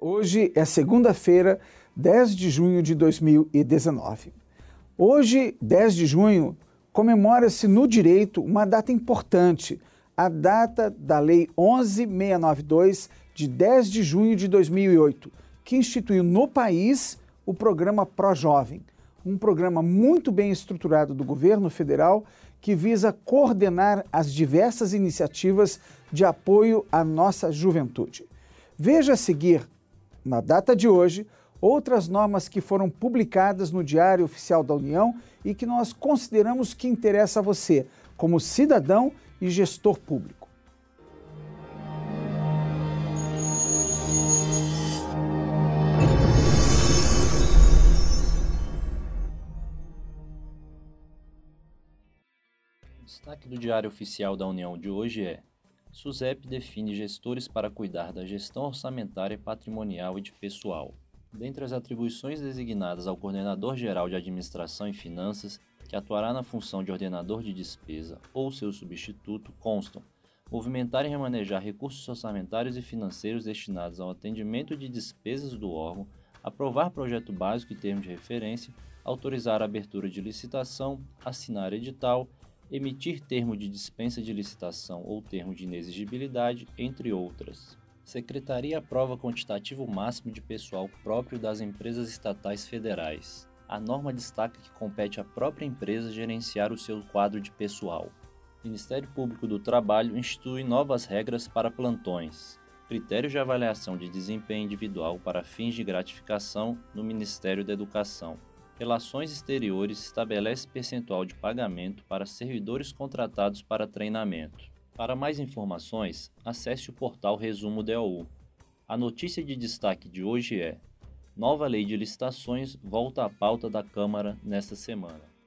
Hoje é segunda-feira, 10 de junho de 2019. Hoje, 10 de junho, comemora-se no direito uma data importante, a data da Lei 11692 de 10 de junho de 2008, que instituiu no país o programa Pro Jovem, um programa muito bem estruturado do governo federal que visa coordenar as diversas iniciativas de apoio à nossa juventude. Veja a seguir na data de hoje, outras normas que foram publicadas no Diário Oficial da União e que nós consideramos que interessa a você, como cidadão e gestor público. O destaque do Diário Oficial da União de hoje é SUSEP define gestores para cuidar da gestão orçamentária patrimonial e de pessoal. Dentre as atribuições designadas ao Coordenador Geral de Administração e Finanças, que atuará na função de ordenador de despesa ou seu substituto, constam movimentar e remanejar recursos orçamentários e financeiros destinados ao atendimento de despesas do órgão, aprovar projeto básico e termo de referência, autorizar a abertura de licitação, assinar edital, emitir termo de dispensa de licitação ou termo de inexigibilidade, entre outras. Secretaria aprova quantitativo máximo de pessoal próprio das empresas estatais federais. A norma destaca que compete à própria empresa gerenciar o seu quadro de pessoal. Ministério Público do Trabalho institui novas regras para plantões. Critérios de avaliação de desempenho individual para fins de gratificação no Ministério da Educação. Relações Exteriores estabelece percentual de pagamento para servidores contratados para treinamento. Para mais informações, acesse o portal Resumo DOU. A notícia de destaque de hoje é: Nova lei de licitações volta à pauta da Câmara nesta semana.